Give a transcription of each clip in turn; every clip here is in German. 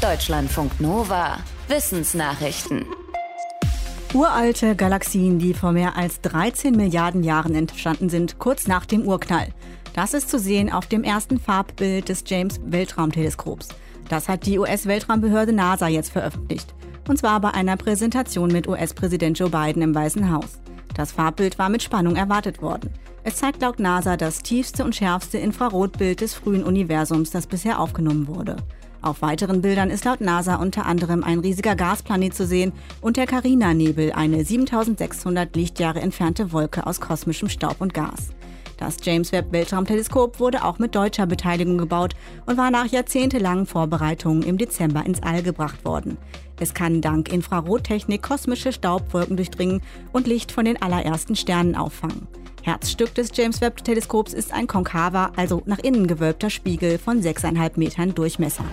Deutschlandfunk Nova. Wissensnachrichten. Uralte Galaxien, die vor mehr als 13 Milliarden Jahren entstanden sind, kurz nach dem Urknall. Das ist zu sehen auf dem ersten Farbbild des James Weltraumteleskops. Das hat die US-Weltraumbehörde NASA jetzt veröffentlicht. Und zwar bei einer Präsentation mit US-Präsident Joe Biden im Weißen Haus. Das Farbbild war mit Spannung erwartet worden. Es zeigt laut NASA das tiefste und schärfste Infrarotbild des frühen Universums, das bisher aufgenommen wurde. Auf weiteren Bildern ist laut NASA unter anderem ein riesiger Gasplanet zu sehen und der Carina-Nebel, eine 7600 Lichtjahre entfernte Wolke aus kosmischem Staub und Gas. Das James Webb Weltraumteleskop wurde auch mit deutscher Beteiligung gebaut und war nach jahrzehntelangen Vorbereitungen im Dezember ins All gebracht worden. Es kann dank Infrarottechnik kosmische Staubwolken durchdringen und Licht von den allerersten Sternen auffangen. Herzstück des James Webb Teleskops ist ein konkaver, also nach innen gewölbter Spiegel von 6,5 Metern Durchmesser.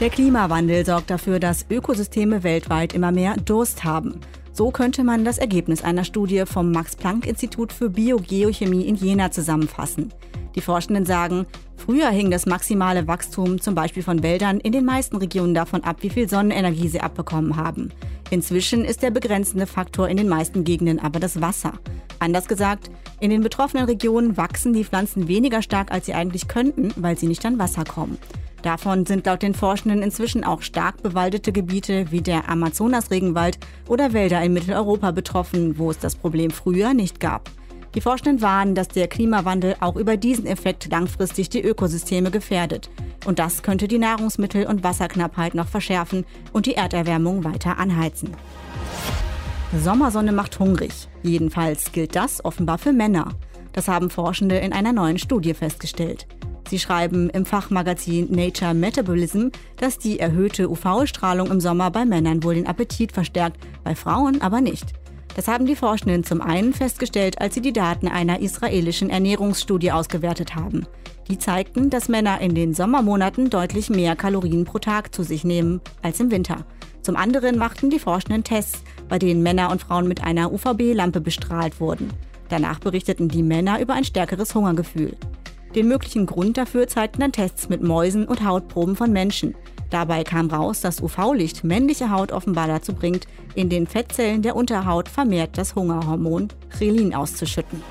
Der Klimawandel sorgt dafür, dass Ökosysteme weltweit immer mehr Durst haben. So könnte man das Ergebnis einer Studie vom Max-Planck-Institut für Biogeochemie in Jena zusammenfassen. Die Forschenden sagen, früher hing das maximale Wachstum zum Beispiel von Wäldern in den meisten Regionen davon ab, wie viel Sonnenenergie sie abbekommen haben. Inzwischen ist der begrenzende Faktor in den meisten Gegenden aber das Wasser. Anders gesagt, in den betroffenen Regionen wachsen die Pflanzen weniger stark, als sie eigentlich könnten, weil sie nicht an Wasser kommen. Davon sind laut den Forschenden inzwischen auch stark bewaldete Gebiete wie der Amazonas-Regenwald oder Wälder in Mitteleuropa betroffen, wo es das Problem früher nicht gab. Die Forschenden warnen, dass der Klimawandel auch über diesen Effekt langfristig die Ökosysteme gefährdet. Und das könnte die Nahrungsmittel- und Wasserknappheit noch verschärfen und die Erderwärmung weiter anheizen. Sommersonne macht hungrig. Jedenfalls gilt das offenbar für Männer. Das haben Forschende in einer neuen Studie festgestellt. Sie schreiben im Fachmagazin Nature Metabolism, dass die erhöhte UV-Strahlung im Sommer bei Männern wohl den Appetit verstärkt, bei Frauen aber nicht. Das haben die Forschenden zum einen festgestellt, als sie die Daten einer israelischen Ernährungsstudie ausgewertet haben. Die zeigten, dass Männer in den Sommermonaten deutlich mehr Kalorien pro Tag zu sich nehmen als im Winter. Zum anderen machten die Forschenden Tests, bei denen Männer und Frauen mit einer UVB-Lampe bestrahlt wurden. Danach berichteten die Männer über ein stärkeres Hungergefühl. Den möglichen Grund dafür zeigten dann Tests mit Mäusen und Hautproben von Menschen. Dabei kam raus, dass UV-Licht männliche Haut offenbar dazu bringt, in den Fettzellen der Unterhaut vermehrt das Hungerhormon Chrelin auszuschütten.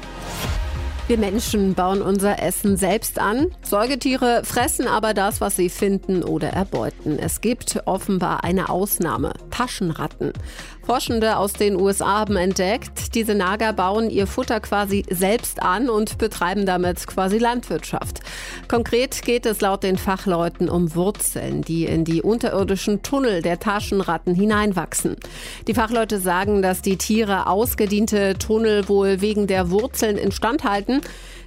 Wir Menschen bauen unser Essen selbst an. Säugetiere fressen aber das, was sie finden oder erbeuten. Es gibt offenbar eine Ausnahme. Taschenratten. Forschende aus den USA haben entdeckt, diese Nager bauen ihr Futter quasi selbst an und betreiben damit quasi Landwirtschaft. Konkret geht es laut den Fachleuten um Wurzeln, die in die unterirdischen Tunnel der Taschenratten hineinwachsen. Die Fachleute sagen, dass die Tiere ausgediente Tunnel wohl wegen der Wurzeln instand halten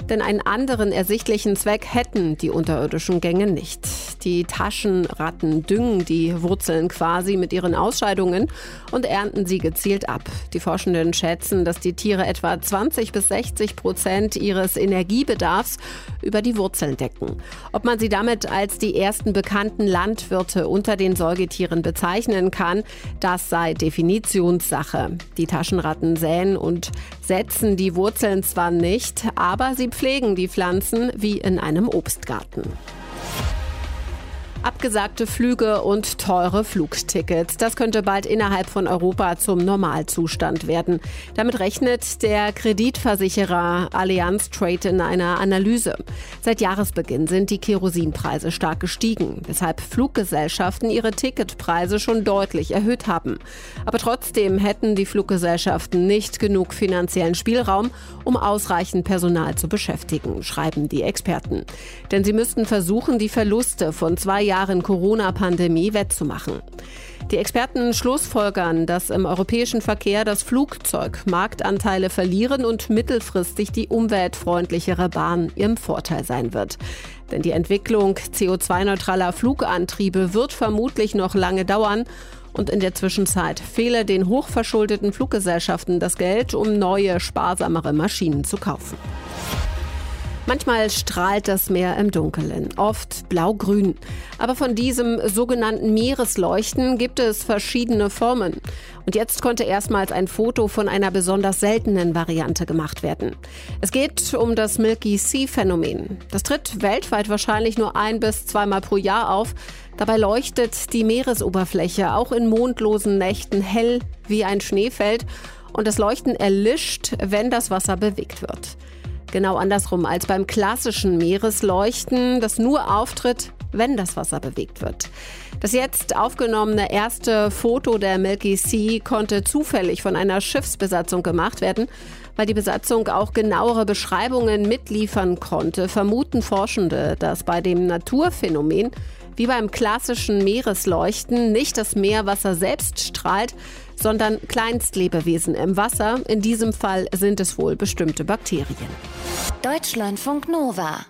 denn einen anderen ersichtlichen Zweck hätten die unterirdischen Gänge nicht. Die Taschenratten düngen die Wurzeln quasi mit ihren Ausscheidungen und ernten sie gezielt ab. Die Forschenden schätzen, dass die Tiere etwa 20 bis 60 Prozent ihres Energiebedarfs über die Wurzeln decken. Ob man sie damit als die ersten bekannten Landwirte unter den Säugetieren bezeichnen kann, das sei Definitionssache. Die Taschenratten säen und setzen die Wurzeln zwar nicht, aber sie pflegen die Pflanzen wie in einem Obstgarten. Abgesagte Flüge und teure Flugtickets. Das könnte bald innerhalb von Europa zum Normalzustand werden. Damit rechnet der Kreditversicherer Allianz Trade in einer Analyse. Seit Jahresbeginn sind die Kerosinpreise stark gestiegen, weshalb Fluggesellschaften ihre Ticketpreise schon deutlich erhöht haben. Aber trotzdem hätten die Fluggesellschaften nicht genug finanziellen Spielraum, um ausreichend Personal zu beschäftigen, schreiben die Experten. Denn sie müssten versuchen, die Verluste von zwei Jahren Jahren Corona-Pandemie wettzumachen. Die Experten schlussfolgern, dass im europäischen Verkehr das Flugzeug Marktanteile verlieren und mittelfristig die umweltfreundlichere Bahn im Vorteil sein wird. Denn die Entwicklung CO2-neutraler Flugantriebe wird vermutlich noch lange dauern und in der Zwischenzeit fehle den hochverschuldeten Fluggesellschaften das Geld, um neue, sparsamere Maschinen zu kaufen. Manchmal strahlt das Meer im Dunkeln, oft blau-grün. Aber von diesem sogenannten Meeresleuchten gibt es verschiedene Formen. Und jetzt konnte erstmals ein Foto von einer besonders seltenen Variante gemacht werden. Es geht um das Milky Sea Phänomen. Das tritt weltweit wahrscheinlich nur ein bis zweimal pro Jahr auf. Dabei leuchtet die Meeresoberfläche auch in mondlosen Nächten hell wie ein Schneefeld und das Leuchten erlischt, wenn das Wasser bewegt wird. Genau andersrum als beim klassischen Meeresleuchten, das nur auftritt, wenn das Wasser bewegt wird. Das jetzt aufgenommene erste Foto der Milky Sea konnte zufällig von einer Schiffsbesatzung gemacht werden. Weil die Besatzung auch genauere Beschreibungen mitliefern konnte, vermuten Forschende, dass bei dem Naturphänomen wie beim klassischen Meeresleuchten nicht das Meerwasser selbst strahlt, sondern Kleinstlebewesen im Wasser. In diesem Fall sind es wohl bestimmte Bakterien. Deutschlandfunk Nova